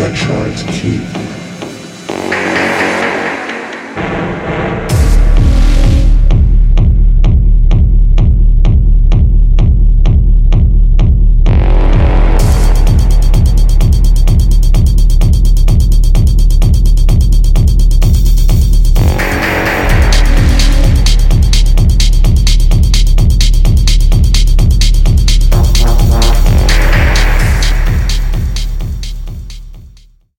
electrons keep